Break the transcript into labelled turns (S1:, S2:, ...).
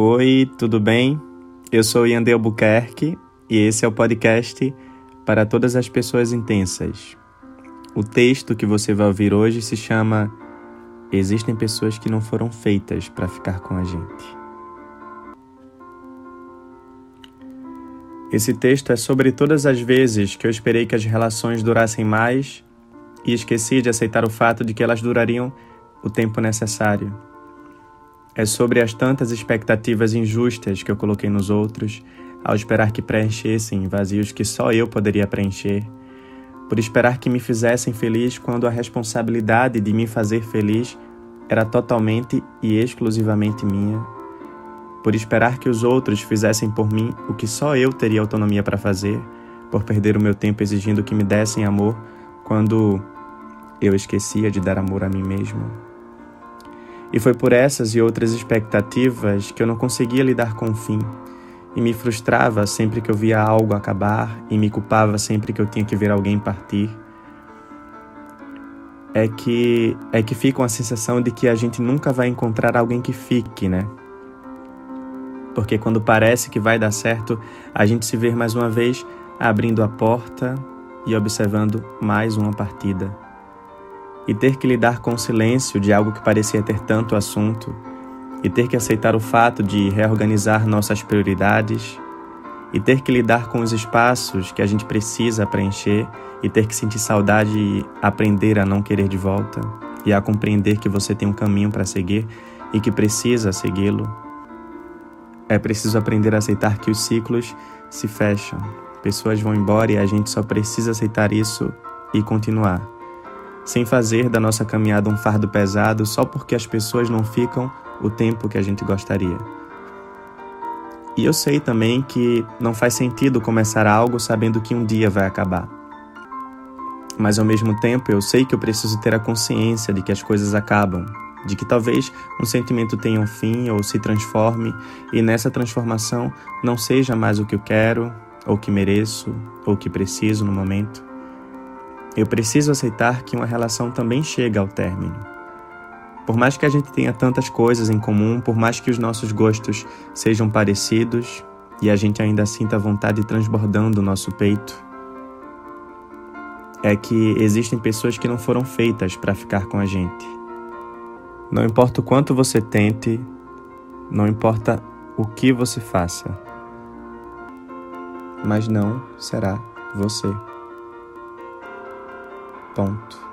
S1: Oi, tudo bem? Eu sou Yandel Albuquerque e esse é o podcast para todas as pessoas intensas. O texto que você vai ouvir hoje se chama Existem pessoas que não foram feitas para ficar com a gente. Esse texto é sobre todas as vezes que eu esperei que as relações durassem mais e esqueci de aceitar o fato de que elas durariam o tempo necessário. É sobre as tantas expectativas injustas que eu coloquei nos outros ao esperar que preenchessem vazios que só eu poderia preencher, por esperar que me fizessem feliz quando a responsabilidade de me fazer feliz era totalmente e exclusivamente minha, por esperar que os outros fizessem por mim o que só eu teria autonomia para fazer, por perder o meu tempo exigindo que me dessem amor quando eu esquecia de dar amor a mim mesmo. E foi por essas e outras expectativas que eu não conseguia lidar com o fim, e me frustrava sempre que eu via algo acabar, e me culpava sempre que eu tinha que ver alguém partir. É que é que fica uma sensação de que a gente nunca vai encontrar alguém que fique, né? Porque quando parece que vai dar certo, a gente se vê mais uma vez abrindo a porta e observando mais uma partida e ter que lidar com o silêncio de algo que parecia ter tanto assunto, e ter que aceitar o fato de reorganizar nossas prioridades, e ter que lidar com os espaços que a gente precisa preencher, e ter que sentir saudade e aprender a não querer de volta, e a compreender que você tem um caminho para seguir e que precisa segui-lo. É preciso aprender a aceitar que os ciclos se fecham, pessoas vão embora e a gente só precisa aceitar isso e continuar sem fazer da nossa caminhada um fardo pesado só porque as pessoas não ficam o tempo que a gente gostaria. E eu sei também que não faz sentido começar algo sabendo que um dia vai acabar. Mas ao mesmo tempo eu sei que eu preciso ter a consciência de que as coisas acabam, de que talvez um sentimento tenha um fim ou se transforme e nessa transformação não seja mais o que eu quero, ou que mereço, ou que preciso no momento. Eu preciso aceitar que uma relação também chega ao término. Por mais que a gente tenha tantas coisas em comum, por mais que os nossos gostos sejam parecidos e a gente ainda sinta a vontade transbordando o nosso peito, é que existem pessoas que não foram feitas para ficar com a gente. Não importa o quanto você tente, não importa o que você faça, mas não será você. Ponto.